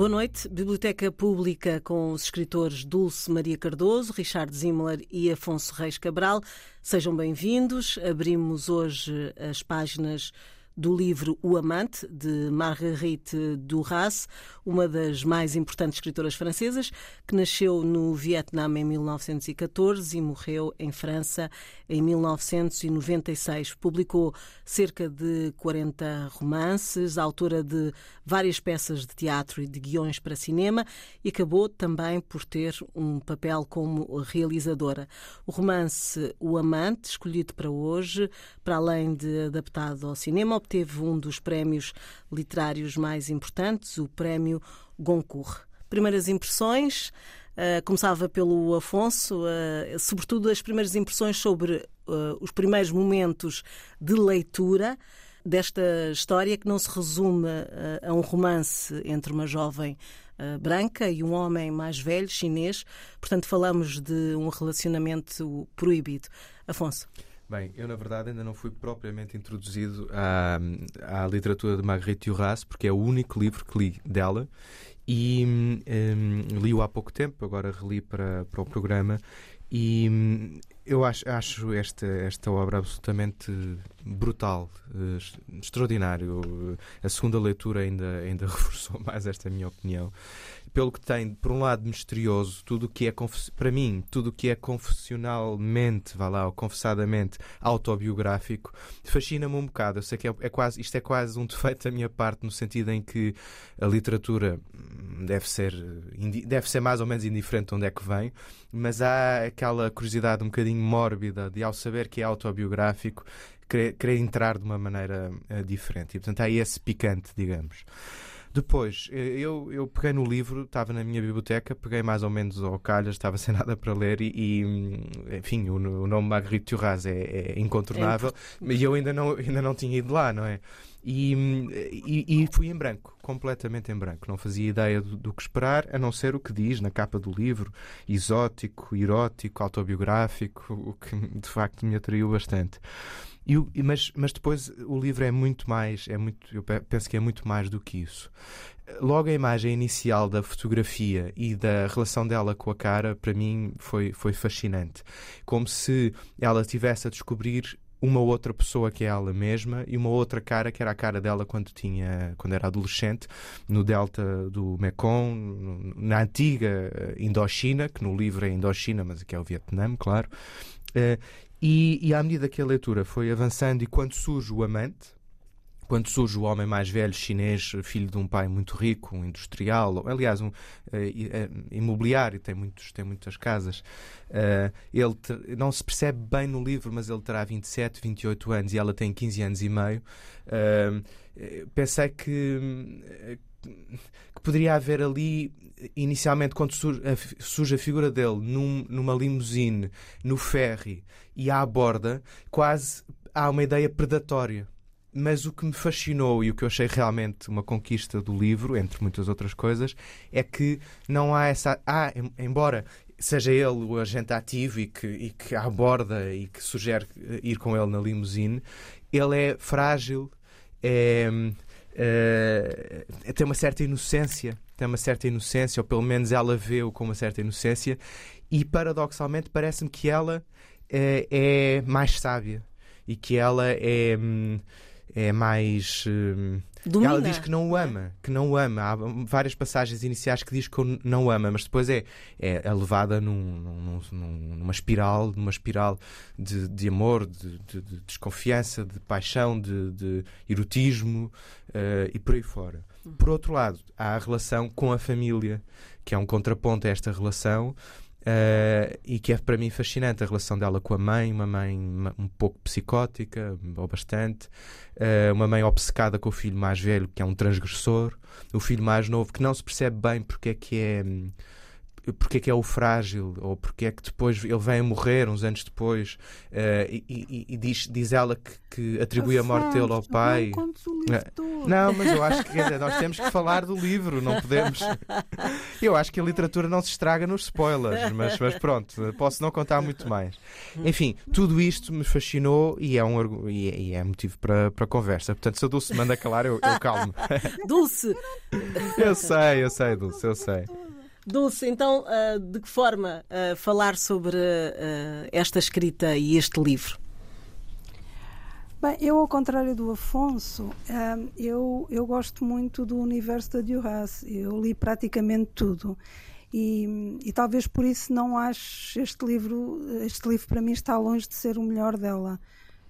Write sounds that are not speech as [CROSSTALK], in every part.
Boa noite. Biblioteca Pública com os escritores Dulce Maria Cardoso, Richard Zimmler e Afonso Reis Cabral. Sejam bem-vindos. Abrimos hoje as páginas do livro O Amante, de Marguerite Duras, uma das mais importantes escritoras francesas, que nasceu no Vietnã em 1914 e morreu em França em 1996. Publicou cerca de 40 romances, autora de várias peças de teatro e de guiões para cinema e acabou também por ter um papel como realizadora. O romance O Amante, escolhido para hoje, para além de adaptado ao cinema, obteve um dos prémios literários mais importantes, o Prémio Goncourt. Primeiras impressões, uh, começava pelo Afonso, uh, sobretudo as primeiras impressões sobre uh, os primeiros momentos de leitura desta história que não se resume a um romance entre uma jovem branca e um homem mais velho, chinês. Portanto, falamos de um relacionamento proibido. Afonso. Bem, eu na verdade ainda não fui propriamente introduzido à, à literatura de Marguerite Duras, porque é o único livro que li dela. E um, li-o há pouco tempo, agora reli para, para o programa. E hum, eu acho, acho esta, esta obra absolutamente brutal, extraordinário. A segunda leitura ainda, ainda [LAUGHS] reforçou mais esta minha opinião pelo que tem, por um lado, misterioso, tudo que é, para mim, tudo que é confessionalmente, vá lá, ou confessadamente autobiográfico, fascina-me um bocado. Eu sei que é, é, quase, isto é quase um defeito da minha parte, no sentido em que a literatura hum, deve ser, deve ser mais ou menos indiferente de onde é que vem, mas há aquela curiosidade um bocadinho mórbida de, ao saber que é autobiográfico, querer, querer entrar de uma maneira uh, diferente. E, portanto, há esse picante, digamos. Depois, eh, eu, eu peguei no livro, estava na minha biblioteca, peguei mais ou menos ao calhas, estava sem [LAUGHS] nada para ler e, e hum, enfim, o, o, nome Marguerite Duras é, é incontornável, é e eu ainda não, ainda não tinha ido lá, não é? E, hum, e, e, fui em branco, completamente em branco. Não fazia ideia do, do, que esperar, a não ser o que diz na capa do livro: exótico, erótico, autobiográfico, o que de facto me atraiu bastante. E, mas, mas depois o livro é muito mais, é muito, eu penso que é muito mais do que isso. Logo a imagem inicial da fotografia e da relação dela com a cara, para mim, foi, foi fascinante. Como se ela estivesse a descobrir uma outra pessoa que é ela mesma e uma outra cara que era a cara dela quando tinha quando era adolescente no delta do Mekong na antiga eh, Indochina que no livro é Indochina mas aqui é o Vietnã claro eh, e, e à medida que a leitura foi avançando e quando surge o amante, quando surge o homem mais velho chinês, filho de um pai muito rico, um industrial, aliás, um uh, imobiliário, tem, muitos, tem muitas casas. Uh, ele te, não se percebe bem no livro, mas ele terá 27, 28 anos e ela tem 15 anos e meio. Uh, pensei que, que poderia haver ali, inicialmente, quando surge a, figura dele num, numa limusine, no ferry e à borda, quase há uma ideia predatória. Mas o que me fascinou e o que eu achei realmente uma conquista do livro, entre muitas outras coisas, é que não há essa. Ah, embora seja ele o agente ativo e que, e que aborda e que sugere ir com ele na limusine, ele é frágil, é, uh, tem uma certa inocência, tem uma certa inocência, ou pelo menos ela vê-o com uma certa inocência, e paradoxalmente parece-me que ela uh, é mais sábia e que ela é. Um, é mais. Uh, ela diz que não o ama, que não o ama. Há várias passagens iniciais que diz que não o ama, mas depois é, é, é levada num, num, numa espiral, numa espiral de, de amor, de, de, de, desconfiança, de paixão, de, de erotismo uh, e por aí fora. Por outro lado, há a relação com a família, que é um contraponto a esta relação, Uh, e que é para mim fascinante a relação dela com a mãe, uma mãe um pouco psicótica, ou bastante, uh, uma mãe obcecada com o filho mais velho, que é um transgressor, o filho mais novo, que não se percebe bem porque é que é. Porque é que é o frágil, ou porque é que depois ele vem a morrer uns anos depois, uh, e, e, e, diz, diz ela que, que atribui a morte dele ao pai. Não, não, mas eu acho que dizer, nós temos que falar do livro, não podemos. [LAUGHS] Eu acho que a literatura não se estraga nos spoilers, mas, mas pronto, posso não contar muito mais. Enfim, tudo isto me fascinou e é, um, e é, e é motivo para, para conversa. Portanto, se a Dulce manda calar, eu, eu calmo. [LAUGHS] Dulce! Eu sei, eu sei, Dulce, eu sei. Dulce, então, uh, de que forma uh, falar sobre uh, esta escrita e este livro? Bem, eu, ao contrário do Afonso, eu, eu gosto muito do universo da Duras. Eu li praticamente tudo. E, e, talvez por isso não acho este livro, este livro para mim está longe de ser o melhor dela.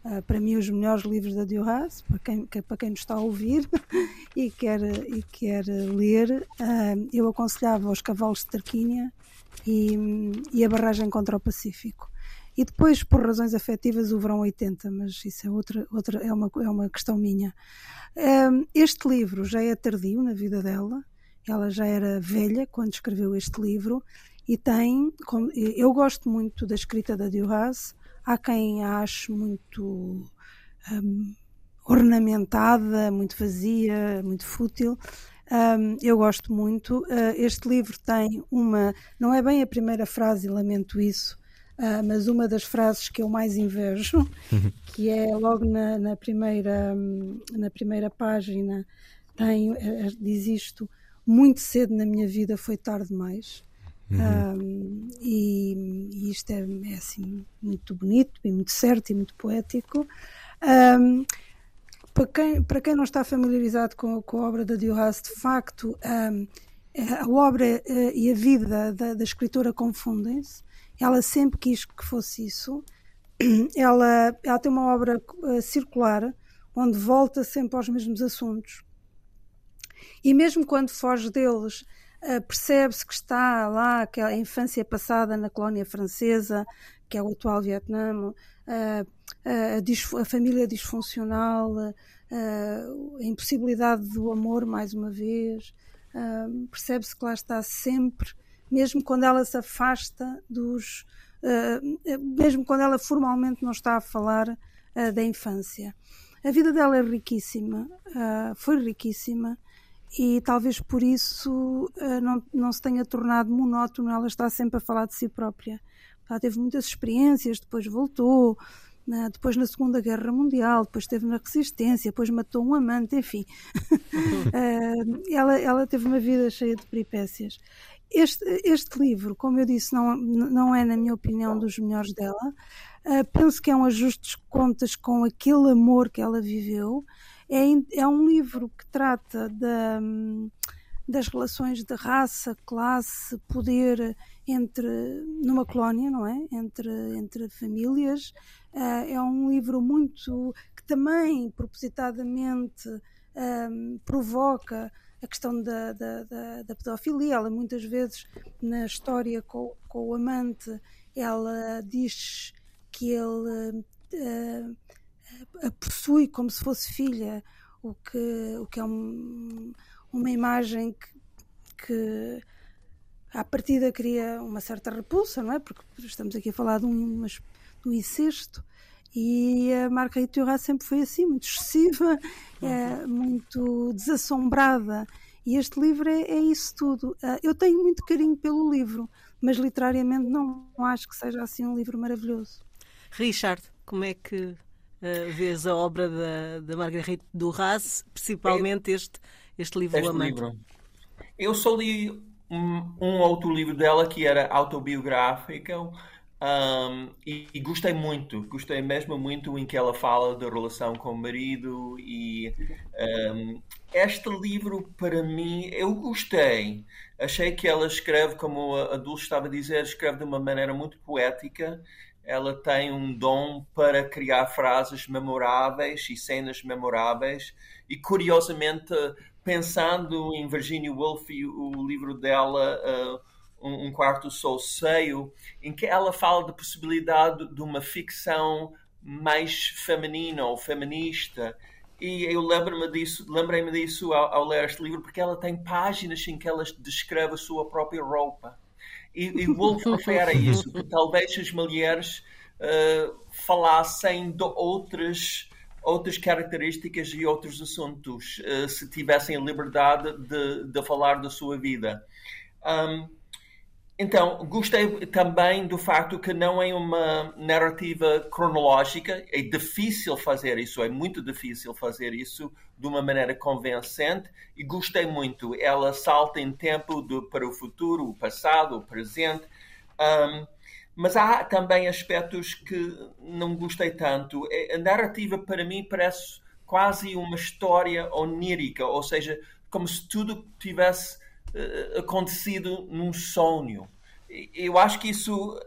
Uh, para mim, os melhores livros da Duras, para quem, para quem nos está a ouvir [LAUGHS] e, quer, e quer ler, uh, eu aconselhava Os Cavalos de Tarquínia e, e, A Barragem contra o Pacífico. E depois, por razões afetivas, o Verão 80, mas isso é, outra, outra, é, uma, é uma questão minha. Uh, este livro já é tardio na vida dela, ela já era velha quando escreveu este livro e tem, eu gosto muito da escrita da Duras, Há quem a ache muito um, ornamentada, muito vazia, muito fútil. Um, eu gosto muito. Uh, este livro tem uma. Não é bem a primeira frase, lamento isso, uh, mas uma das frases que eu mais invejo, [LAUGHS] que é logo na, na primeira, na primeira página, tem, uh, diz isto: Muito cedo na minha vida foi tarde demais. Uhum. Um, e, e, isto é, é, assim muito bonito e muito certo e muito poético. Para, quem, para quem não está familiarizado com, com a obra da Duras, de facto, um, a obra uh, e a vida da, da escritora confundem-se. Ela sempre quis que fosse isso. [CLEARS THROAT] Ela, ela tem uma obra uh, circular onde volta sempre aos mesmos assuntos. E mesmo quando foge deles, percebe-se que está lá aquela infância passada na colónia francesa, que é o atual Vietnã, uh, a, a, família disfuncional, a impossibilidade do amor, mais uma vez. percebe-se que lá está sempre, mesmo quando ela se afasta dos. mesmo quando ela formalmente não está a falar da infância. A vida dela é riquíssima, foi riquíssima e talvez por isso uh, não, não se tenha tornado monótono, ela está sempre a falar de si própria. Ela teve muitas experiências, depois voltou, né, depois na Segunda Guerra Mundial, depois esteve na Resistência, depois matou um amante, enfim. uh, [LAUGHS] ela, ela teve uma vida cheia de peripécias. Este, este livro, como eu disse, não, não é, na minha opinião, dos melhores dela. Uh, penso que é um ajuste de contas com aquele amor que ela viveu é, é um livro que trata da, das relações de raça, classe, poder entre numa colónia, não é? Entre, entre famílias. Uh, é um livro muito que também propositadamente um, provoca a questão da, da, da, da, pedofilia. Ela muitas vezes na história com, com o amante ela diz que ele uh, a possui como se fosse filha, o que, o que é um, uma imagem que, que à partida cria uma certa repulsa, não é? Porque estamos aqui a falar de um, de um incesto e a marca Iturra sempre foi assim, muito excessiva, é, muito desassombrada. E este livro é, é, isso tudo. Ah, eu tenho muito carinho pelo livro, mas literariamente não acho que seja assim um livro maravilhoso. Richard, como é que uh, vês a obra da, da Marguerite Duras, principalmente este, este livro este livro. Eu só li um, um, outro livro dela que era autobiográfico um, e, e, gostei muito, gostei mesmo muito em que ela fala da relação com o marido e um, este livro para mim eu gostei. Achei que ela escreve, como a Dulce estava a dizer, escreve de uma maneira muito poética ela tem um dom para criar frases memoráveis e cenas memoráveis. E curiosamente, pensando em Virginia Woolf e o livro dela, uh, um, Quarto Sol Seio, em que ela fala da possibilidade de uma ficção mais feminina ou feminista. E eu lembro-me disso, lembrei-me disso ao, ao ler este livro, porque ela tem páginas em que ela descreve a sua própria roupa E, e Wolf refere a isso, que talvez as mulheres uh, falassem de outras outras características e outros assuntos uh, se tivessem liberdade de, de falar da sua vida. Um, então, gostei também do facto que não é uma narrativa cronológica. É difícil fazer isso, é muito difícil fazer isso de uma maneira convincente. E gostei muito. Ela salta em tempo do, para o futuro, o passado, o presente. Um, mas há também aspectos que não gostei tanto. É, a narrativa, para mim, parece quase uma história onírica, ou seja, como se tudo tivesse acontecido num sonho. Eu acho que isso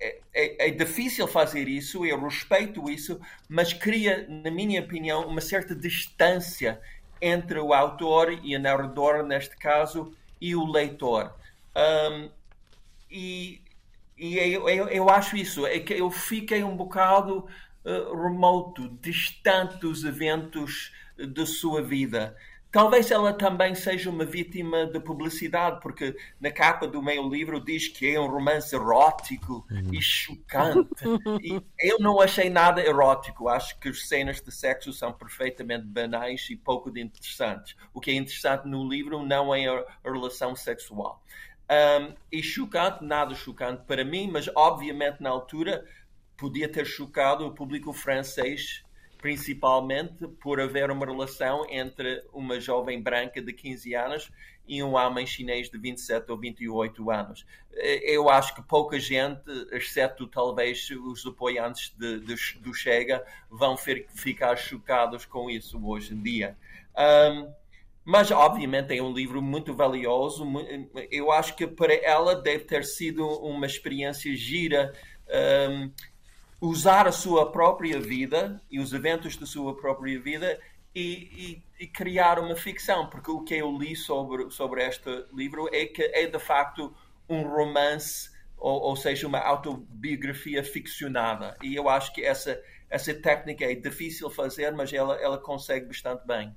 é, é, é, difícil fazer isso, eu respeito isso, mas cria, na minha opinião, uma certa distância entre o autor e a narradora, neste caso, e o leitor. Um, e e eu, eu, eu, acho isso, é que eu fiquei um bocado uh, remoto, distante dos eventos da sua vida. Talvez ela também seja uma vítima de publicidade, porque na capa do meu livro diz que é um romance erótico uhum. e chocante. E eu não achei nada erótico. Acho que as cenas de sexo são perfeitamente banais e pouco interessantes. O que é interessante no livro não é a relação sexual. Um, e chocante, nada chocante para mim, mas obviamente na altura podia ter chocado o público francês, principalmente por haver uma relação entre uma jovem branca de 15 anos e um homem chinês de 27 ou 28 anos. Eh, eu acho que pouca gente, exceto talvez os apoiantes de, de, do Chega, vão ficar chocados com isso hoje em dia. Um, mas, obviamente, é um livro muito valioso. Eu acho que para ela deve ter sido uma experiência gira um, usar a sua própria vida e os eventos da sua própria vida e, e, e, criar uma ficção. Porque o que eu li sobre, sobre este livro é que é, de facto, um romance, ou, ou seja, uma autobiografia ficcionada. E eu acho que essa, essa técnica é difícil fazer, mas ela, ela consegue bastante bem.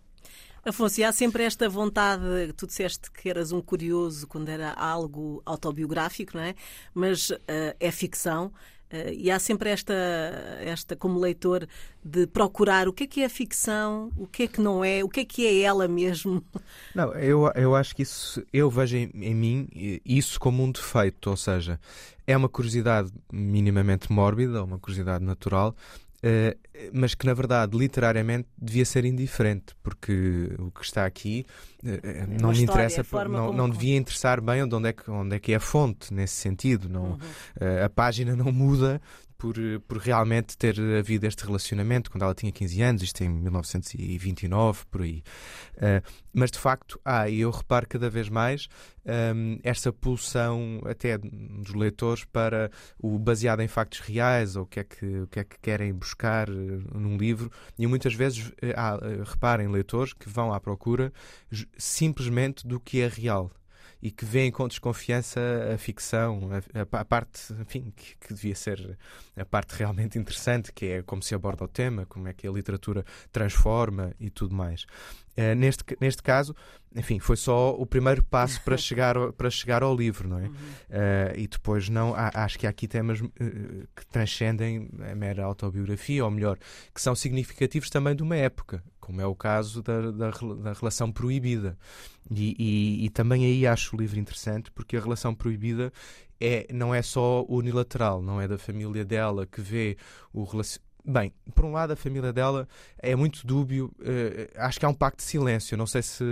Afonso, há sempre esta vontade, tu disseste que eras um curioso quando era algo autobiográfico, não é? Mas uh, é ficção. Uh, e há sempre esta, esta, como leitor, de procurar o que é que é a ficção, o que é que não é, o que é que é ela mesmo. [LAUGHS] Não, eu, eu acho que isso, eu vejo em, em mim isso como um defeito, ou seja, é uma curiosidade minimamente mórbida, uma curiosidade natural, Uh, mas que na verdade literariamente devia ser indiferente, porque o que está aqui uh, não me interessa, não, não devia interessar bem onde é, que, onde é que é a fonte nesse sentido. Não, uhum. uh, a página não muda por, por realmente ter havido este relacionamento quando ela tinha 15 anos, isto em 1929, por aí. Uh, mas de facto há, e eu reparo cada vez mais um, essa pulsão até dos leitores para o baseado em factos reais ou o que é que, o que, é que querem buscar uh, num livro. E muitas vezes há, reparem leitores que vão à procura simplesmente do que é real e que veem com desconfiança a ficção, a, a, a parte, enfim, que, que, devia ser a parte realmente interessante, que é como se aborda o tema, como é que a literatura transforma e tudo mais. Uh, neste, neste caso, enfim, foi só o primeiro passo para [LAUGHS] chegar, ao, para chegar ao livro, não é? Uhum. Uh, e depois não, há, acho que há aqui temas uh, que transcendem a mera autobiografia, ou melhor, que são significativos também de uma época, como é o caso da, da, da relação proibida. E, e, e, também aí acho o livro interessante, porque a relação proibida é, não é só unilateral, não é da família dela que vê o Bem, por um lado, a família dela é muito dúbio. Uh, acho que há um pacto de silêncio. Não sei se,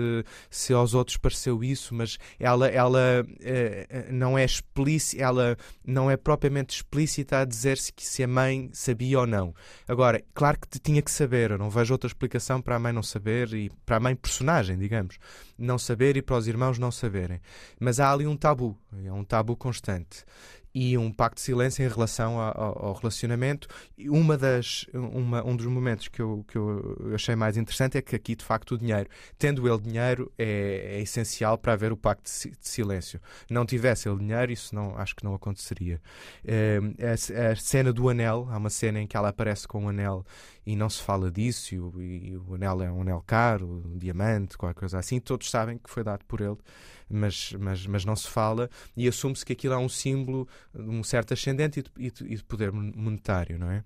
se aos outros pareceu isso, mas ela, ela uh, não é explícita, ela não é propriamente explícita a dizer-se que se a mãe sabia ou não. Agora, claro que tinha que saber. Eu não vejo outra explicação para a mãe não saber e para a mãe personagem, digamos, não saber e para os irmãos não saberem. Mas há ali um tabu, é um tabu constante e um pacto de silêncio em relação ao, relacionamento. E uma das, uma, um dos momentos que eu, que eu achei mais interessante é que aqui, de facto, o dinheiro, tendo ele dinheiro, é, é essencial para haver o pacto de, de, silêncio. Não tivesse ele dinheiro, isso não, acho que não aconteceria. É, a, a, cena do anel, há uma cena em que ela aparece com o um anel e não se fala disso, e o, e o anel é um anel caro, um diamante, qualquer coisa assim, todos sabem que foi dado por ele, mas, mas, mas não se fala e assume-se que aquilo é um símbolo de um certo ascendente e de, e de poder monetário, não é?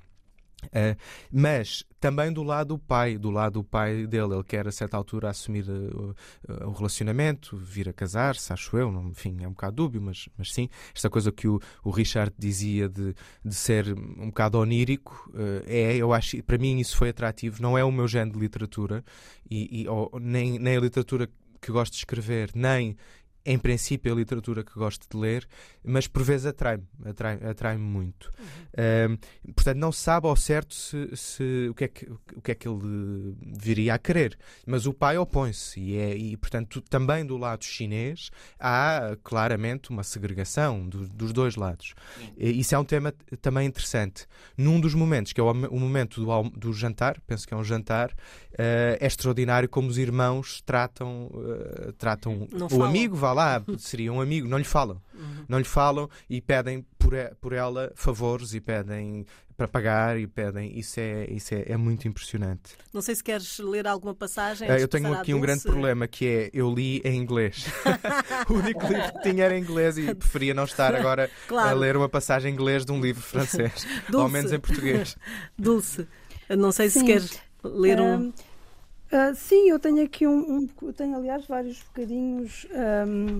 Uh, mas também do lado do pai, do lado do pai dele, ele quer a certa altura assumir uh, uh, o relacionamento, vir a casar-se, acho eu, não, enfim, é um bocado dúbio, mas, mas sim, esta coisa que o, o Richard dizia de, de ser um bocado onírico, é, eu acho, para mim isso foi atrativo, não é o meu género de literatura, e, e ou, nem, nem a literatura que gosto de escrever, nem em princípio, a literatura que gosto de ler, mas por vezes atrai-me, atrai-me atrai muito. Uhum. portanto, não sabe ao certo se, se, o, que é que, o que é que ele viria a querer, mas o pai opõe-se e, é, e, portanto, também do lado chinês há claramente uma segregação do, dos dois lados. E, isso é um tema também interessante. Num dos momentos, que é o, o momento do, do, jantar, penso que é um jantar, uh, é extraordinário como os irmãos tratam, uh, tratam o amigo, vá lá, seria um amigo, não lhe falam. Uhum. Não lhe falam e pedem por, por ela favores e pedem para pagar e pedem. Isso é, isso é, é muito impressionante. Não sei se queres ler alguma passagem. Uh, eu tenho aqui um grande problema que é eu li em inglês. [LAUGHS] o único livro que tinha era em inglês e preferia não estar agora claro. a ler uma passagem em inglês de um livro francês. [LAUGHS] Ao menos em português. Dulce, não sei se Sim. queres ler um. Uh, sim, eu tenho aqui um, um tenho aliás vários bocadinhos um,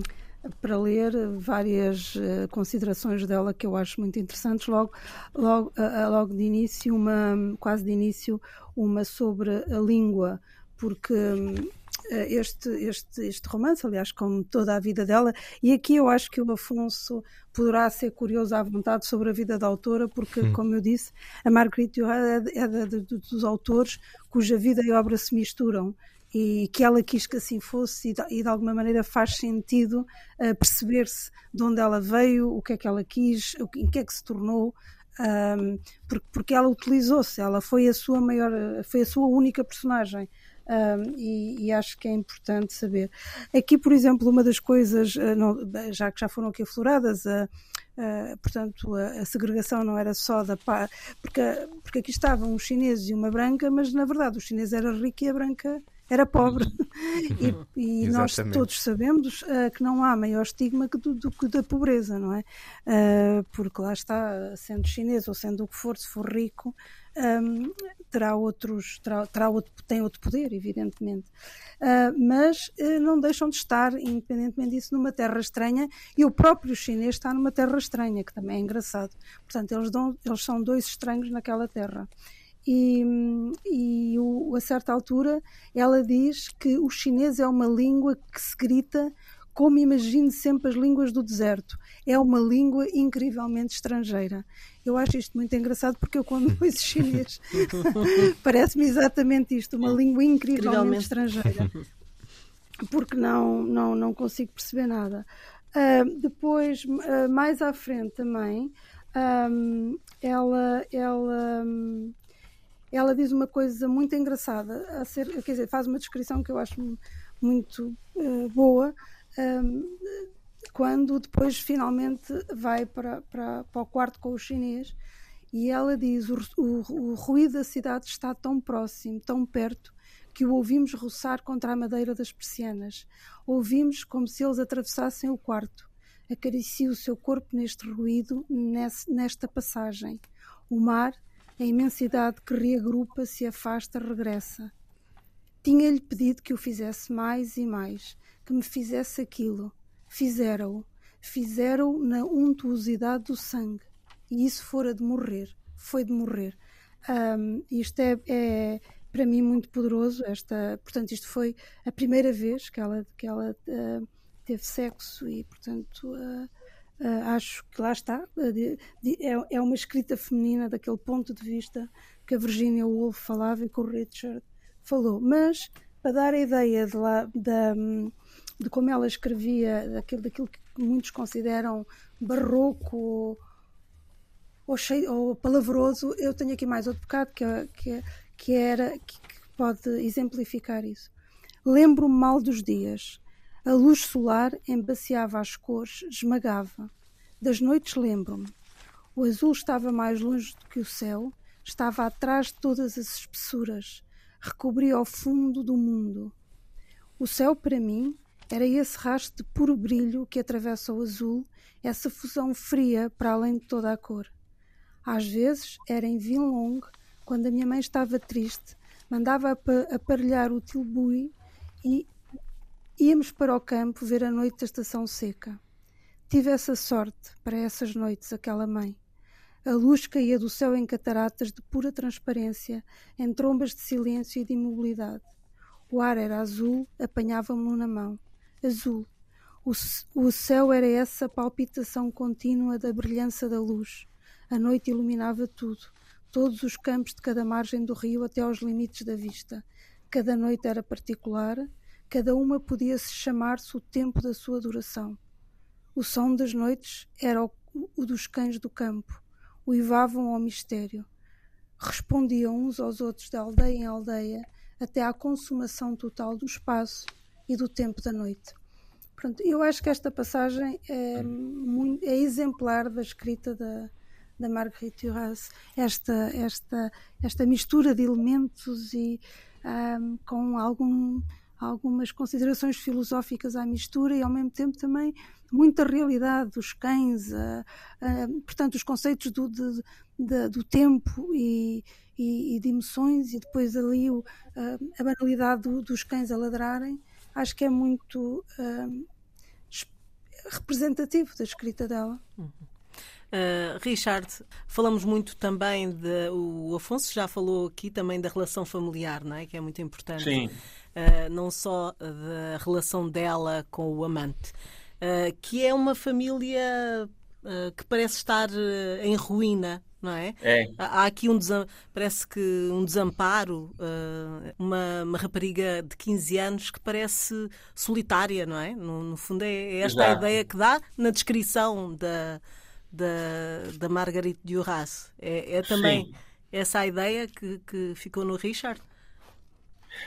para ler, várias uh, considerações dela que eu acho muito interessantes. Logo, logo, uh, logo de início, uma quase de início, uma sobre a língua, porque um, este, este, este romance, aliás, como toda a vida dela, e aqui eu acho que o Afonso poderá ser curioso à vontade sobre a vida da autora, porque, hum. como eu disse, a Marguerite Duras é, é de, de, dos autores cuja vida e obra se misturam. E que ela quis que assim fosse e de, e de alguma maneira faz sentido uh, perceber-se de onde ela veio, o que é que ela quis, o que, em que é que se tornou, um, porque, porque ela utilizou-se, ela foi a sua maior, foi a sua única personagem um, e, e, acho que é importante saber. Aqui, por exemplo, uma das coisas, uh, não, já que já foram aqui afloradas, uh, uh, portanto, a, a, segregação não era só da porque, porque aqui estavam um chinês e uma branca, mas na verdade o chinês era rico e a branca era pobre. e, e [LAUGHS] nós todos sabemos uh, que não há maior estigma que do, do, que da pobreza, não é? Uh, porque lá está, sendo chinês ou sendo o que for, se for rico, um, terá outros, terá, terá outro, tem outro poder, evidentemente. Uh, mas não deixam de estar, independentemente disso, numa terra estranha e o próprio chinês está numa terra estranha, que também é engraçado. Portanto, eles, dão, eles são dois estranhos naquela terra. E, e o, a certa altura ela diz que o chinês é uma língua que se grita como imagino sempre as línguas do deserto. É uma língua incrivelmente estrangeira. Eu acho isto muito engraçado porque eu, quando ouço [LAUGHS] chinês, [LAUGHS] parece-me exatamente isto, uma língua incrivelmente, estrangeira. Porque não, não, não consigo perceber nada. Uh, depois, uh, mais à frente também, um, ela, ela, um, ela diz uma coisa muito engraçada, a ser, quer dizer, faz uma descrição que eu acho muito uh, boa um, quando depois finalmente vai para, para, para o quarto com o chinês e ela diz: o, o, o ruído da cidade está tão próximo, tão perto, que o ouvimos roçar contra a madeira das persianas. Ouvimos como se eles atravessassem o quarto. Acaricia o seu corpo neste ruído, nesse, nesta passagem. O mar, a imensidade que reagrupa, se afasta, regressa. Tinha-lhe pedido que o fizesse mais e mais, que me fizesse aquilo. Fizeram-o. Fizeram-o na untuosidade do sangue. E isso fora de morrer. Foi de morrer. Um, isto é, é, para mim muito poderoso. Esta, portanto, isto foi a primeira vez que ela, que ela uh, teve sexo e, portanto, uh, uh, acho que lá está. De, de, é, é uma escrita feminina daquele ponto de vista que a Virginia Woolf falava e que o Richard falou. Mas, para dar a ideia de lá, da, de como ela escrevia, daquilo, daquilo que muitos consideram barroco ou, cheio, ou palavroso, eu tenho aqui mais outro bocado que, que, que era que, que pode exemplificar isso. Lembro-me mal dos dias. A luz solar embaciava as cores, esmagava. Das noites lembro-me. O azul estava mais longe do que o céu, estava atrás de todas as espessuras, recobria o fundo do mundo. O céu, para mim, era esse rastro de puro brilho que atravessa o azul, essa fusão fria para além de toda a cor. Às vezes era em Vinlong, quando a minha mãe estava triste, mandava aparelhar o tilbui e íamos para o campo ver a noite da estação seca. Tive essa sorte para essas noites, aquela mãe. A luz caía do céu em cataratas de pura transparência, em trombas de silêncio e de imobilidade. O ar era azul, apanhava-me na mão. Azul. O, o céu era essa palpitação contínua da brilhança da luz. A noite iluminava tudo, todos os campos de cada margem do rio até aos limites da vista. Cada noite era particular, cada uma podia-se chamar-se o tempo da sua duração. O som das noites era o, o dos cães do campo, uivavam ao mistério. Respondiam uns aos outros de aldeia em aldeia até à consumação total do espaço e do tempo da noite. Pronto, eu acho que esta passagem é, muito, é exemplar da escrita da, da Marguerite Duras, esta, esta, esta mistura de elementos e um, com algum, algumas considerações filosóficas à mistura e ao mesmo tempo também muita realidade dos cães, portanto os conceitos do, de, de, do tempo e, e, e, de emoções e depois ali o, uh, a banalidade do, dos cães a ladrarem, acho que é muito representativo da escrita dela. Uhum. Uh, Richard, falamos muito também de. O Afonso já falou aqui também da relação familiar, não é? Que é muito importante. Sim. Uh, não só da relação dela com o amante, uh, que é uma família que parece estar em ruína, não é? é. Há aqui um parece que um desamparo, uma, uma, rapariga de 15 anos que parece solitária, não é? No, no fundo é, é esta Exato. a ideia que dá na descrição da, da, da Marguerite Duras. É, é também sim. essa a ideia que, que ficou no Richard?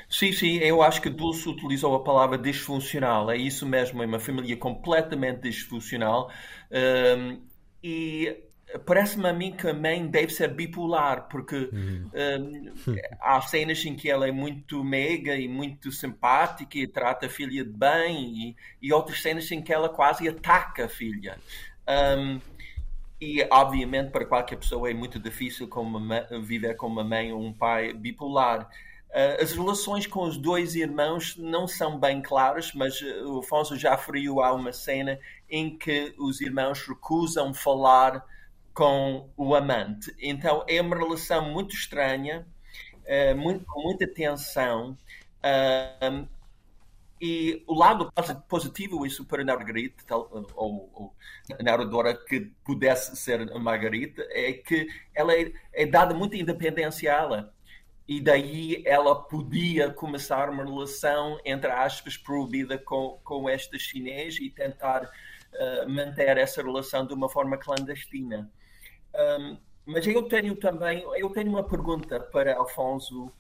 Sim, sim, eu acho que Dulce utilizou a palavra disfuncional, é isso mesmo, é uma família completamente disfuncional um, e parece-me a mim que a mãe deve ser bipolar, porque uhum. um, há cenas em que ela é muito meiga e muito simpática e trata a filha de bem, e, e outras cenas em que ela quase ataca a filha. Um, e, obviamente, para qualquer pessoa é muito difícil mãe, viver com uma mãe ou um pai bipolar. Uh, as relações com os dois irmãos não são bem claras, mas uh, o Afonso já referiu a uma cena em que os irmãos recusam falar com o amante. Então é uma relação muito estranha, uh, muito, com muita tensão. Uh, e o lado positivo isso para Margarita, ou, ou narradora que pudesse ser Margarita, é que ela é, é dada muita independência a ela. E daí ela podia começar uma relação, entre aspas, proibida com, com esta chinês e tentar uh, manter essa relação de uma forma clandestina. Um, mas eu tenho também, eu tenho uma pergunta para Alfonso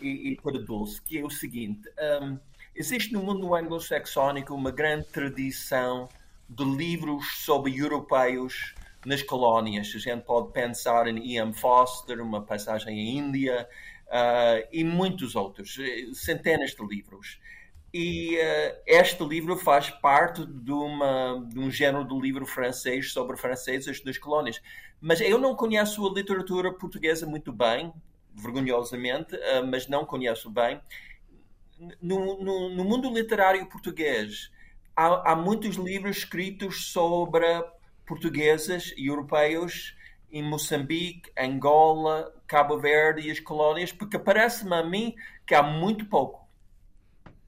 e, e para Dulce, que é o seguinte. Um, Existe no mundo anglo-saxónico uma grande tradição de livros sobre europeus nas colónias. A gente pode pensar em Ian Foster, uma passagem em Índia, uh, e muitos outros, centenas de livros. E uh, este livro faz parte de, uma, de um género de livro francês sobre franceses das colónias. Mas eu não conheço a literatura portuguesa muito bem, vergonhosamente, uh, mas não conheço bem no, no, no mundo literário português, há, há, muitos livros escritos sobre portugueses e europeus em Moçambique, Angola, Cabo Verde e as colónias, porque parece-me a mim que há muito pouco.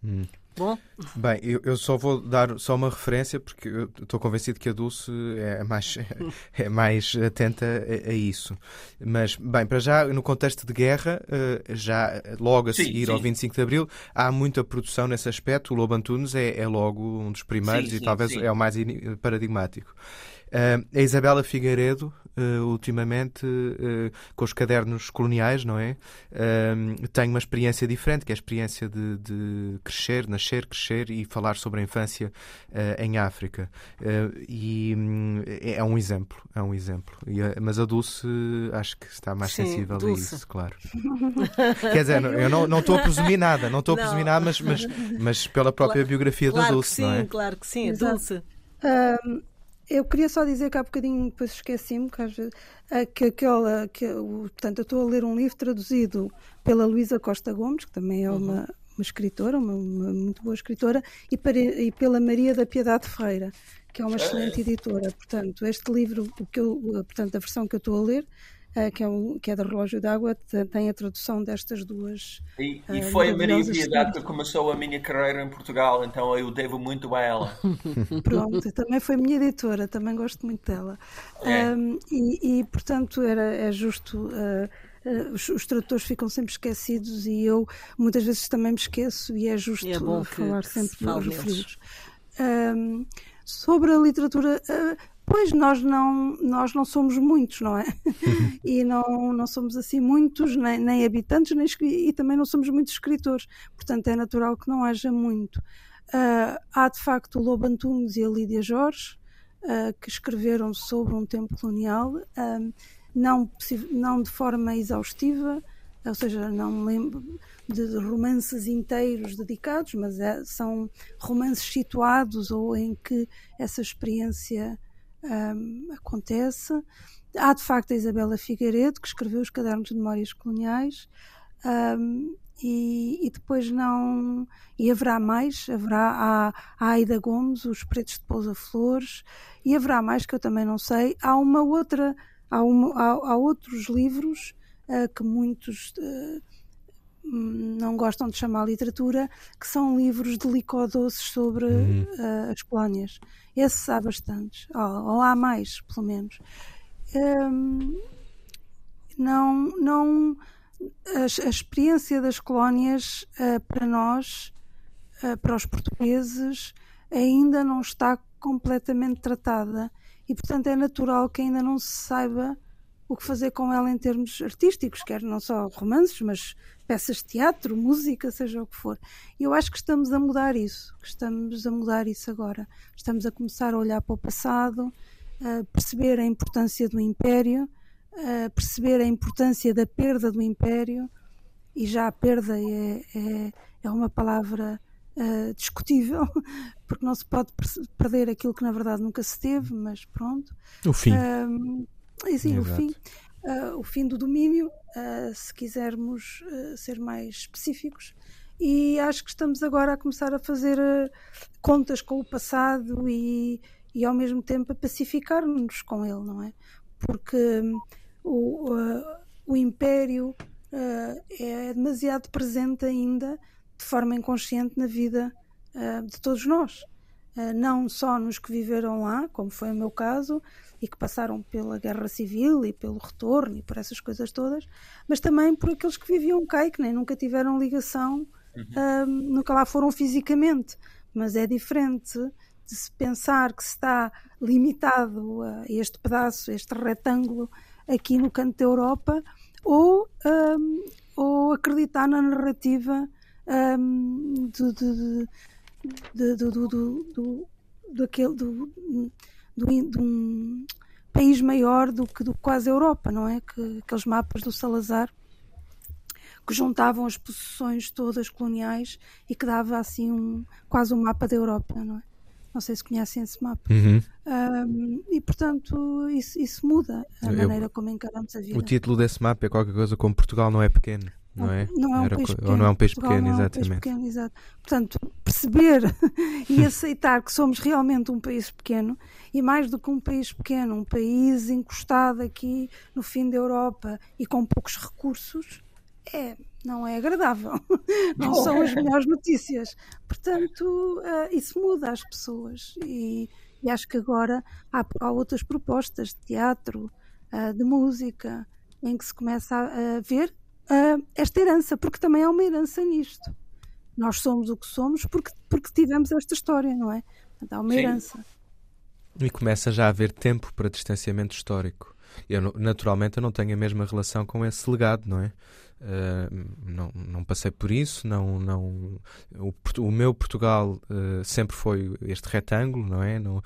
Hum. Bom. Bem, eu, eu, só vou dar só uma referência porque eu estou convencido que a Dulce é mais, [LAUGHS] é mais atenta a, a, isso. Mas, bem, para já, no contexto de guerra, eh, já logo a sim, seguir sim. ao 25 de Abril, há muita produção nesse aspecto. O Lobo Antunes é, é logo um dos primeiros sim, e talvez é o mais paradigmático. A Isabela Figueiredo, uh, ultimamente uh, com os cadernos coloniais, não é? Uh, tenho uma experiência diferente, que é a experiência de, de crescer, nascer, crescer e falar sobre a infância em África. e um, é um exemplo, é um exemplo. E, mas a Dulce acho que está mais Sim, sensível Dulce. a isso, claro. [LAUGHS] Quer dizer, eu não, não estou a presumir nada, não estou a presumir nada, mas, mas, mas pela própria Claro- biografia claro da Dulce, que sim, não é? claro que sim, a Exato. Dulce. Ahm, eu queria só dizer que há bocadinho depois esqueci-me que, que aquela que portanto eu estou a ler um livro traduzido pela Luísa Costa Gomes que também é uma, uma escritora uma, uma muito boa escritora e, para- e pela Maria da Piedade Ferreira que é uma excelente editora. Portanto este livro o que eu portanto a versão que eu estou a ler que é, um, que é da Relógio d'Água te- tem a tradução destas duas E, e Ah, foi a Maria Piedade que começou a minha carreira em Portugal, então eu devo muito a ela. [LAUGHS] Pronto, também foi minha editora, também gosto muito dela. É. Um, e, e, portanto, era, é justo. uh, os, os tradutores ficam sempre esquecidos e eu muitas vezes também me esqueço, e é justo E é falar que se sempre neles. livros. Um, sobre a literatura, uh, pois nós não, nós não somos muitos, não é? [LAUGHS] e não, não somos assim muitos, nem, nem habitantes, nem, e também não somos muitos escritores, portanto é natural que não haja muito. Ah, há de facto o Lobo Antunes e a Lídia Jorge, ah, que escreveram sobre um tempo colonial, ah, não, não de forma exaustiva, ou seja, não me lembro de romances inteiros dedicados, mas é- são romances situados ou em que essa experiência ahm, acontece. Há de facto a Isabela Figueiredo, que escreveu os Cadernos de Memórias Coloniais, ahm, e, e depois não. E haverá mais, haverá a, Aida Gomes, Os Pretos de Pousa Flores, e haverá mais que eu também não sei. Há uma outra, há, uma, há, há outros livros ah, que muitos. hum, não gostam de chamar literatura, que são livros de licodoces sobre ah, as colónias. Esses há bastantes, ou, ou há mais, pelo menos. Hum, não, não, a, a experiência das colónias ah, para nós, ah, para os portugueses, ainda não está completamente tratada e, portanto, é natural que ainda não se saiba o que fazer com ela em termos artísticos, quer não só romances, mas peças de teatro, música, seja o que for. E eu acho que estamos a mudar isso, que estamos a mudar isso agora. Estamos a começar a olhar para o passado, a perceber a importância do império, a perceber a importância da perda do império, e já a perda é, é, é uma palavra ah, discutível, [LAUGHS] porque não se pode perder aquilo que na verdade nunca se teve, mas pronto. O fim. E sim, o Exato. fim, ah, o fim do domínio, ah, se quisermos ah, ser mais específicos. E acho que estamos agora a começar a fazer contas com o passado e, e ao mesmo tempo a pacificar-nos com ele, não é? Porque hum, o, o império é demasiado presente ainda, de forma inconsciente, na vida de todos nós. Uh, não só nos que viveram lá, como foi o meu caso, e que passaram pela guerra civil e pelo retorno e por essas coisas todas, mas também por aqueles que viviam cá e que nem nunca tiveram ligação, um, nunca lá foram fisicamente. Mas é diferente de se pensar que se está limitado a este pedaço, a este retângulo aqui no canto da Europa, ou, um, ou acreditar na narrativa um, do, do, do, do, daquele, do, do, de um país maior do que do quase a Europa, não é? Que, aqueles mapas do Salazar que juntavam as posições todas coloniais e que dava assim um, quase um mapa da Europa, não é? Não sei se conhecem esse mapa. Uhum. Um, e portanto isso, isso muda a Eu- maneira como encaramos a vida. O título desse mapa é qualquer coisa como Portugal não é pequeno, não é? Não é um Era país pequeno. Ou não é um país Portugal pequeno, não é um exatamente. pequeno, exato. Portanto, perceber [LAUGHS] e aceitar que somos realmente um país pequeno e mais do que um país pequeno, um país encostado aqui no fim da Europa e com poucos recursos, é, não é agradável. [LAUGHS] Não são as melhores notícias. Portanto, eh, isso muda as pessoas e, e acho que agora há, há outras propostas de teatro, eh, de música, em que se começa a ver ah, esta herança, porque também há uma herança nisto. Nós somos o que somos porque, porque tivemos esta história, não é? Portanto, há uma Sim. herança. E começa já a haver tempo para distanciamento histórico. Eu, naturalmente, eu não tenho a mesma relação com esse legado, não é? Uh, não, não passei por isso, não, não, o, o meu Portugal uh, sempre foi este retângulo, não é? Não,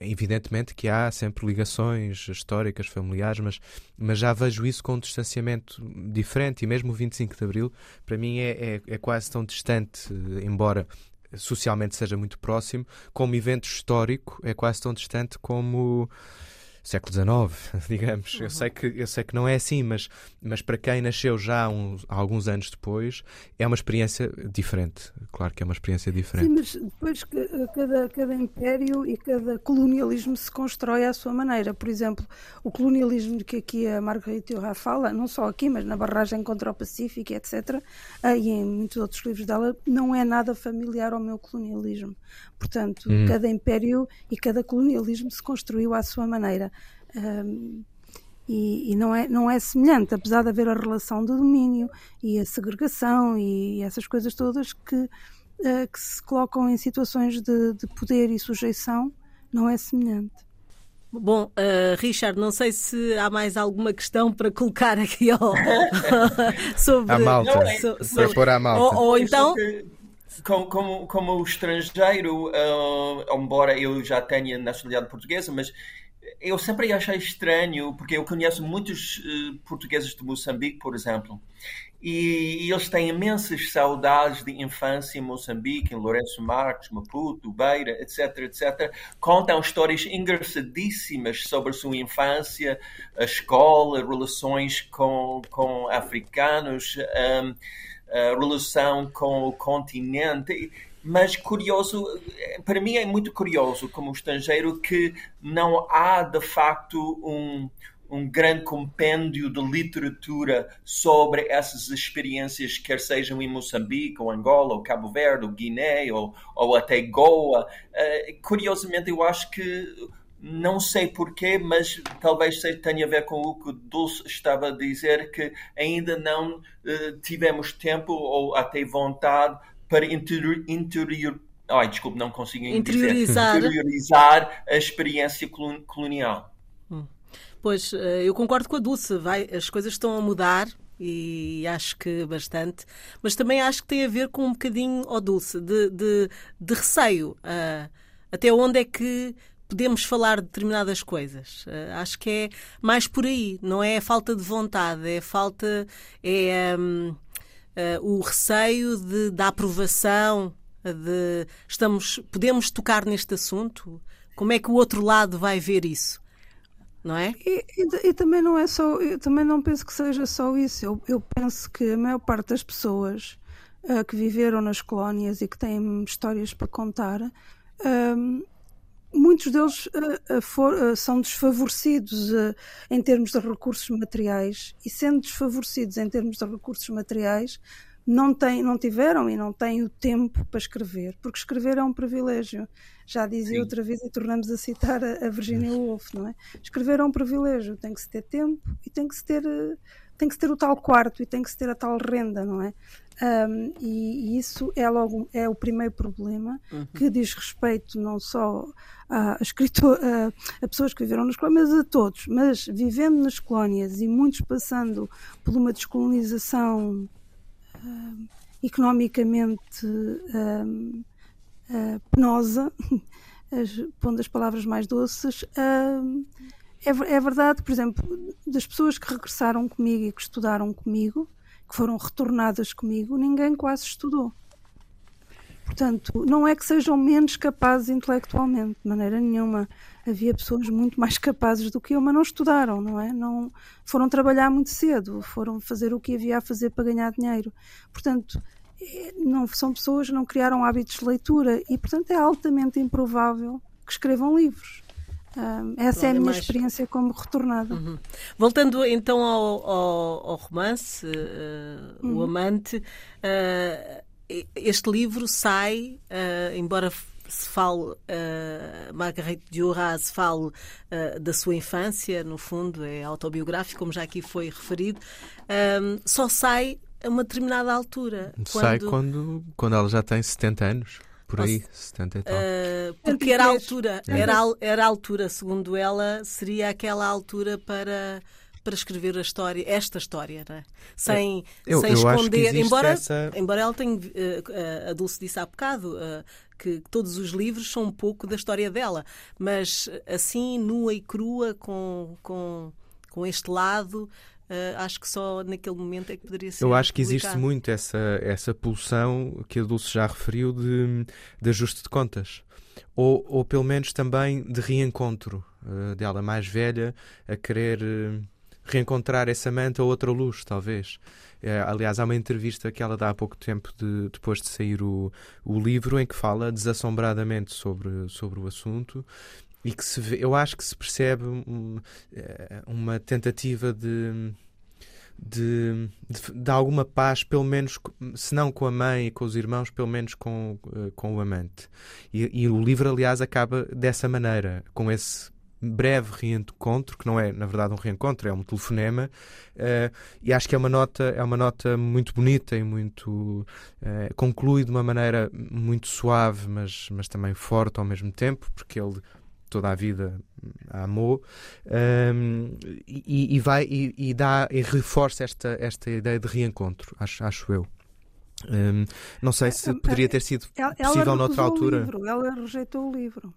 evidentemente que há sempre ligações históricas, familiares, mas, mas já vejo isso com um distanciamento diferente e mesmo o 25 de Abril para mim é, é, é quase tão distante, embora socialmente seja muito próximo, como evento histórico é quase tão distante como século XIX, [LAUGHS] digamos. Uhum. Eu, sei que, eu sei que não é assim, mas, mas para quem nasceu já uns, alguns anos depois, é uma experiência diferente. Claro que é uma experiência diferente. Sim, mas depois cada, cada império e cada colonialismo se constrói à sua maneira. Por exemplo, o colonialismo que aqui a Margarita Urra fala, não só aqui, mas na barragem contra o Pacífico, etc., e em muitos outros livros dela, não é nada familiar ao meu colonialismo. Portanto, hum. cada império e cada colonialismo se construiu à sua maneira. Um, e, e, não, é, não é semelhante, apesar de haver a relação de domínio e a segregação e essas coisas todas que, uh, que se colocam em situações de, de, poder e sujeição, não é semelhante. Bom, uh, Richard, não sei se há mais alguma questão para colocar aqui ao, [LAUGHS] sobre a malta, é, so, sobre, pôr a malta. Ou, ou então como, como, como estrangeiro, uh, embora eu já tenha nacionalidade portuguesa, mas eu sempre achei estranho, porque eu conheço muitos uh, portugueses de Moçambique, por exemplo, e, e, eles têm imensas saudades de infância em Moçambique, em Lourenço Marques, Maputo, Beira, etc, etc. Contam histórias engraçadíssimas sobre a sua infância, a escola, relações com, com africanos. Um, a relação com o continente. Mas curioso, para mim é muito curioso, como estrangeiro, que não há de facto um, um grande compêndio de literatura sobre essas experiências, quer sejam em Moçambique, ou Angola, ou Cabo Verde, ou Guiné, ou, ou até Goa. Uh, curiosamente, eu acho que não sei porquê, mas talvez tenha a ver com o que o Dulce estava a dizer, que ainda não uh, tivemos tempo ou até vontade para interior, interior ai, desculpe, não consigo interiorizar. Dizer, interiorizar a experiência colonial. Hum. Pois, eh, eu concordo com a Dulce, vai, as coisas estão a mudar e acho que bastante, mas também acho que tem a ver com um bocadinho, ó oh Dulce, de, de, de receio. Uh, até onde é que podemos falar de determinadas coisas. Uh, acho que é mais por aí, não é a falta de vontade, é a falta, é um, o receio de, da aprovação, de estamos, podemos tocar neste assunto. Como é que o outro lado vai ver isso? Não é? E, e, e também não é só, eu também não penso que seja só isso. Eu, eu penso que a maior parte das pessoas uh, que viveram nas colónias e que têm histórias para contar hum, muitos deles uh, for, uh, são desfavorecidos uh, em termos de recursos materiais. E sendo desfavorecidos em termos de recursos materiais não, têm, não tiveram e não têm o tempo para escrever, porque escrever é um privilégio. Já dizia Sim. outra vez e tornamos a citar a, a Virginia Woolf, não é? Escrever é um privilégio, tem que se ter tempo e tem que se ter, tem que se ter o tal quarto e tem que se ter a tal renda, não é? Um, e, e, isso é logo é o primeiro problema uhum. que diz respeito não só a, escritor, a, a, pessoas que viveram nas colónias, mas a todos. Mas vivendo nas colónias e muitos passando por uma descolonização uh, economicamente uh, uh, penosa, [LAUGHS] pondo as palavras mais doces, é, é verdade, por exemplo, das pessoas que regressaram comigo e que estudaram comigo que foram retornadas comigo, ninguém quase estudou. Portanto, não é que sejam menos capazes intelectualmente, de maneira nenhuma. Havia pessoas muito mais capazes do que eu, mas não estudaram, não é? Não foram trabalhar muito cedo, foram fazer o que havia a fazer para ganhar dinheiro. Portanto, é, não são pessoas que não criaram hábitos de leitura e, portanto, é altamente improvável que escrevam livros essa é a minha mais... experiência como retornada. Uhum. Voltando então ao, ao, ao romance, uh, uhum. O Amante, uh, este livro sai, uh, embora se fale, uh, Marguerite Duras fale uh, da sua infância, no fundo, é autobiográfico, como já aqui foi referido, só sai a uma determinada altura. Sai quando, quando ela já tem 70 anos. Por aí, 70 e tal. Uh, porque era a altura, era, era a altura, segundo ela, seria aquela altura para para escrever a história, esta história, é? sem, eu, sem eu esconder. embora, essa... embora ela tenha, uh, a Dulce disse há bocado, uh, que todos os livros são um pouco da história dela, mas assim, nua e crua, com, com, com este lado. Uh, acho que só naquele momento é que poderia ser. Eu acho que publicado. existe muito essa, essa pulsão que a Dulce já referiu de, de ajuste de contas. Ou, ou pelo menos também de reencontro uh, dela mais velha a querer. Uh, reencontrar essa manta ou outra luz, talvez. É, aliás, há uma entrevista que ela dá há pouco tempo, de, depois de sair o, o livro, em que fala desassombradamente sobre, sobre o assunto e que se vê, eu acho que se percebe um, é, uma tentativa de, de, de, de, alguma paz, pelo menos, se não com a mãe e com os irmãos, pelo menos com, eh, com o amante. E, e o livro, aliás, acaba dessa maneira, com esse breve reencontro, que não é, na verdade, um reencontro, é um telefonema, uh, e acho que é uma nota, é uma nota muito bonita e muito uh, conclui de uma maneira muito suave, mas, mas também forte ao mesmo tempo, porque ele toda a vida a amou um, ehm, e, e, vai e, e, dá e reforça esta esta ideia de reencontro, acho, acho eu. Um, ehm, não sei se poderia ter sido possível ela noutra altura. Livro, ela rejeitou o livro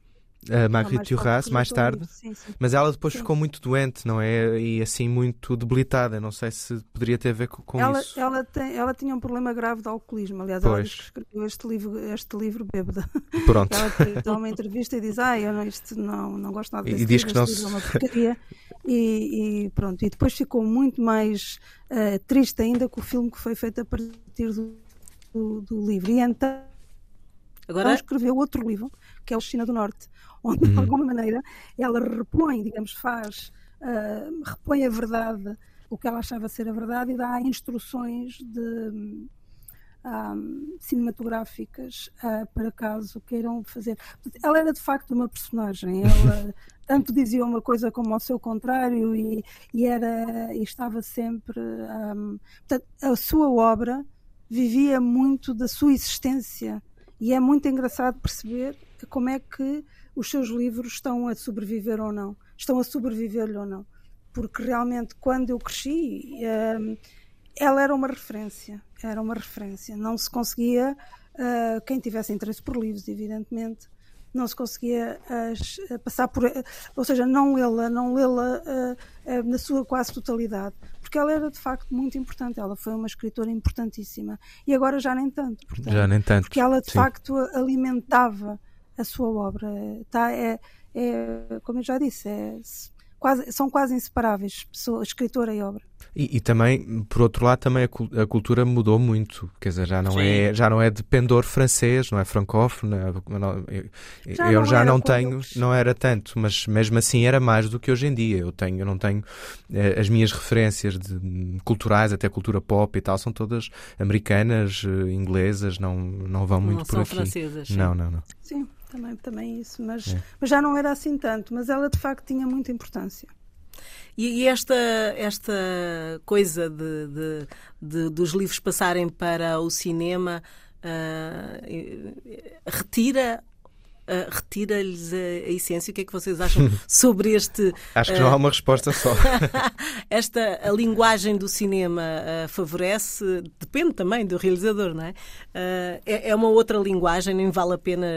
a Marguerite Duras mais tarde, sim, sim. mas ela depois sim. ficou muito doente, não é? E assim muito debilitada. Não sei se poderia ter a ver com, ela, isso. Ela, tem, ela tinha um problema grave de alcoolismo. Aliás, pois. ela escreveu este livro, este livro bêbada. Pronto. Ela dá uma entrevista e diz: Ah, eu não, isto não, não gosto nada desse e diz que não se... é uma porcaria. e, e, pronto. E depois ficou muito mais uh, triste ainda com o filme que foi feito a partir do, do, do livro. E então. Agora escreveu outro livro, que é o China do Norte, [LAUGHS] onde uhum. de alguma maneira ela repõe, digamos, faz, uh, repõe a verdade, o que ela achava ser a verdade, e dá instruções de. Um, ah, cinematográficas uh, para caso queiram fazer. Ela era de facto uma personagem, ela [LAUGHS] tanto dizia uma coisa como ao seu contrário e, e era e estava sempre. Um, portanto, a sua obra vivia muito da sua existência e é muito engraçado perceber como é que os seus livros estão a sobreviver ou não, estão a sobreviver-lhe ou não. Porque realmente, quando eu cresci, uh, ela era uma referência, era uma referência. Não se conseguia, uh, quem tivesse interesse por livros, evidentemente, não se conseguia passar por, ou seja, não lê-la, não lê-la uh, na sua quase totalidade, porque ela era de facto muito importante, ela foi uma escritora importantíssima e agora já nem tanto, portanto, já nem tanto, porque ela de sim. facto alimentava a sua obra. Tá, é, é, como eu já disse, é, quase, são quase inseparáveis, pessoa, escritora e obra. E, e, também, por outro lado, também a, a, cultura mudou muito. Quer dizer, já não, é, já não é de pendor francês, não é francófono. Não, eu já eu não já não tenho, não era tanto, mas mesmo assim era mais do que hoje em dia. Eu tenho, eu não tenho eh, as minhas referências de, culturais, até cultura pop e tal, são todas americanas, eh, inglesas, não, não vão muito não por são aqui. Francesas, não, não, não. Sim. Também, também isso, mas, é. mas já não era assim tanto, mas ela de facto tinha muita importância. E, e esta, esta coisa de, de, de, dos livros passarem para o cinema uh, retira uh, retira-lhes a, a, essência. O que é que vocês acham [LAUGHS] sobre este. Acho que uh, não há uma resposta só. [LAUGHS] esta a linguagem do cinema uh, favorece, depende também do realizador, não é? é? é? uma outra linguagem, nem vale a pena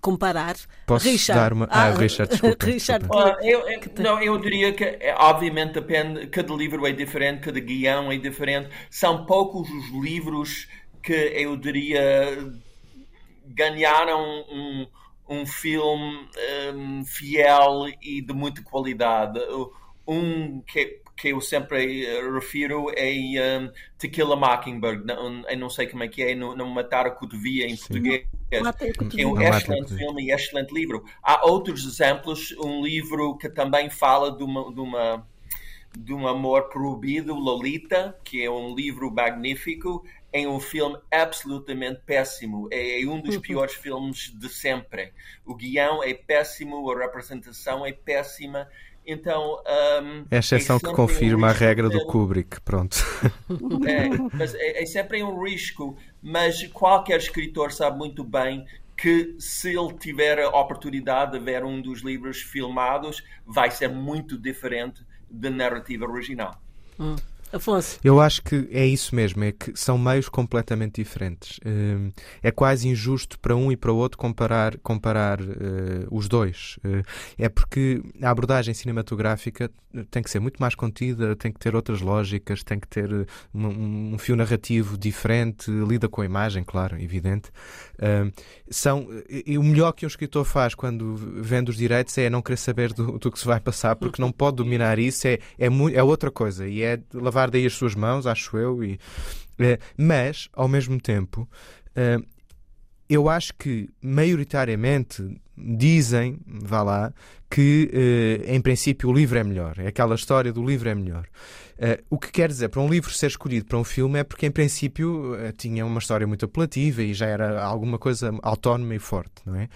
comparar. Posso Richard, dar uma. Ah, ah Richard, desculpa. [LAUGHS] Richard, desculpa. eu, eu, não, eu diria que, é, obviamente, depende. Cada livro é diferente, cada guião é diferente. São poucos os livros que eu diria ganharam um, um filme um, fiel e de muita qualidade. Um que, que eu sempre refiro é um, Tequila Mockingbird. Não, eu não sei como é que é, não, não Matar a Cotovia em Sim. português. É um excelente filme e excelente livro. Há outros exemplos. Um livro que também fala de uma, de uma de um amor proibido, Lolita, que é um livro magnífico, em um filme absolutamente péssimo. É, é um dos piores filmes de sempre. O guião é péssimo, a representação é péssima Então, um, é a exceção é que confirma um a regra do Kubrick, pronto. É, mas é, é sempre um risco, mas qualquer escritor sabe muito bem que se ele tiver a oportunidade de ver um dos livros filmados, vai ser muito diferente da narrativa original. Hum. Afonso. Eu acho que é isso mesmo, é que são meios completamente diferentes. Hum, é quase injusto para um e para o outro comparar, comparar uh, os dois. Uh, é porque a abordagem cinematográfica tem que ser muito mais contida, tem que ter outras lógicas, tem que ter um, um fio narrativo diferente, lida com a imagem, claro, evidente. Uh, são, e o melhor que um escritor faz quando vende os direitos é não querer saber do, do que se vai passar, porque não pode dominar isso, é, é, é outra coisa, e é lavar daí as suas mãos, acho eu, e, uh, mas, ao mesmo tempo, uh, eu acho que, maioritariamente, dizem, vá lá, que uh, em princípio o livro é melhor. É aquela história do livro é melhor. O que quer dizer, para um livro ser escolhido para um filme é porque em princípio tinha uma história muito apelativa e já era alguma coisa autónoma e forte, não é?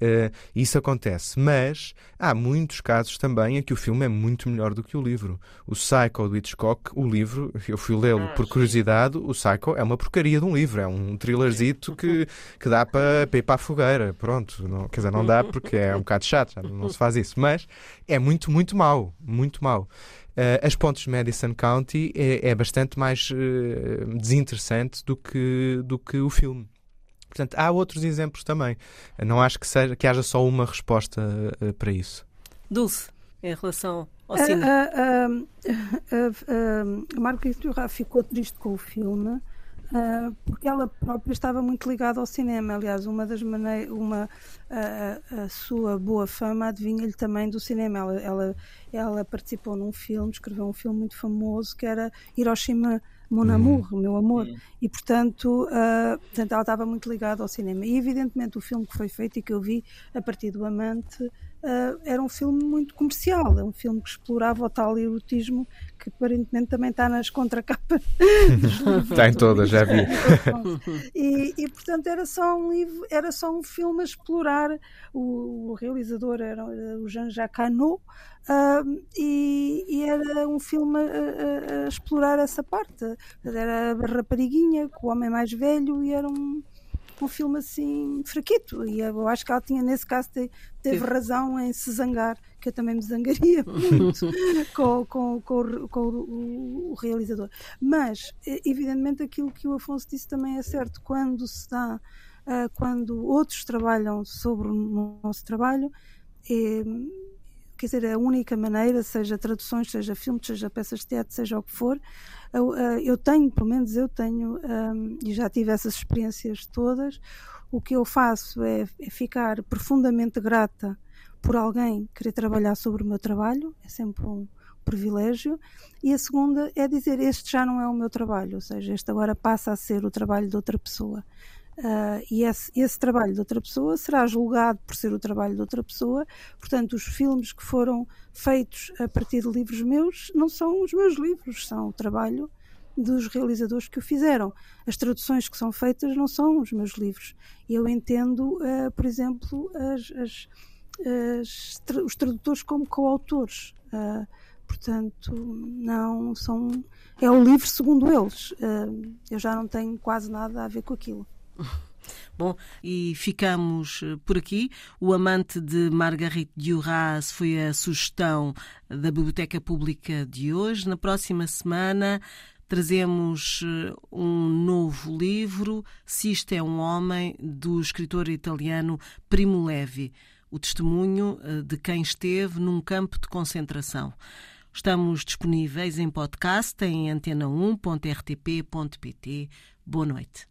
Uh, isso acontece. Mas há muitos casos também em que o filme é muito melhor do que o livro. O Psycho do Hitchcock, o livro, eu fui lê-lo ah, por curiosidade, o Psycho é uma porcaria de um livro, é um thrillerzito que, que dá para, para ir para a fogueira. Pronto, não, quer dizer, não dá porque é um bocado chato, já não se faz isso. Mas é muito, muito mau, muito mau. Uh, as pontes de Madison County é, é bastante mais uh, desinteressante do que, do que o filme. Portanto, há outros exemplos também. Não acho que, seja, que haja só uma resposta uh, para isso. Dulce, em relação ao cinema. A, a, a, Margarita ficou triste com o filme Uh, porque ela própria estava muito ligada ao cinema. Aliás, uma das maneiras, uma a, a sua boa fama adivinha-lhe também do cinema. Ela, ela, ela participou num filme, escreveu um filme muito famoso que era Hiroshima Mon uhum. Amour, uhum. meu amor. Uhum. E portanto, uh, portanto, ela estava muito ligada ao cinema. E evidentemente o filme que foi feito e que eu vi a partir do Amante uh, era um filme muito comercial, é um filme que explorava o tal erotismo que aparentemente também está nas contracapas. está em todas, já vi. e, e, portanto era só um livro, era só um filme a explorar. O, o realizador era o Jean-Jacques Hano, Uh, e, e, era um filme a, a, a, explorar essa parte. Era a rapariguinha com o homem mais velho e era um, um filme assim fraquito. E eu acho que ela tinha, nesse caso, te, teve razão em se zangar, que eu também me zangaria [LAUGHS] muito com, [LAUGHS] com, com, com o, o, realizador. Mas, evidentemente, aquilo que o Afonso disse também é certo. Quando se dá, uh, quando outros trabalham sobre o nosso trabalho, é, quer dizer, a única maneira, seja traduções, seja filmes, seja peças de teatro, seja o que for, eu, eu tenho, pelo menos eu tenho, um, e já tive essas experiências todas, o que eu faço é, é ficar profundamente grata por alguém querer trabalhar sobre o meu trabalho, é sempre um privilégio, e a segunda é dizer este já não é o meu trabalho, ou seja, este agora passa a ser o trabalho de outra pessoa. Uh, e esse, esse, trabalho de outra pessoa será julgado por ser o trabalho de outra pessoa. Portanto, os filmes que foram feitos a partir de livros meus não são os meus livros, são o trabalho dos realizadores que o fizeram. As traduções que são feitas não são os meus livros. Eu entendo, uh, por exemplo, as, as, as, os tradutores como coautores. Uh, portanto, não são. É o livro segundo eles. eu já não tenho quase nada a ver com aquilo. [LAUGHS] Bom, e ficamos eh, por aqui. O Amante de Marguerite Duras foi a sugestão da Biblioteca Pública de hoje. Na próxima semana trazemos eh, um novo livro, Se é um Homem, do escritor italiano Primo Levi, o testemunho eh, de quem esteve num campo de concentração. Estamos disponíveis em podcast em antena1.rtp.pt. Boa noite.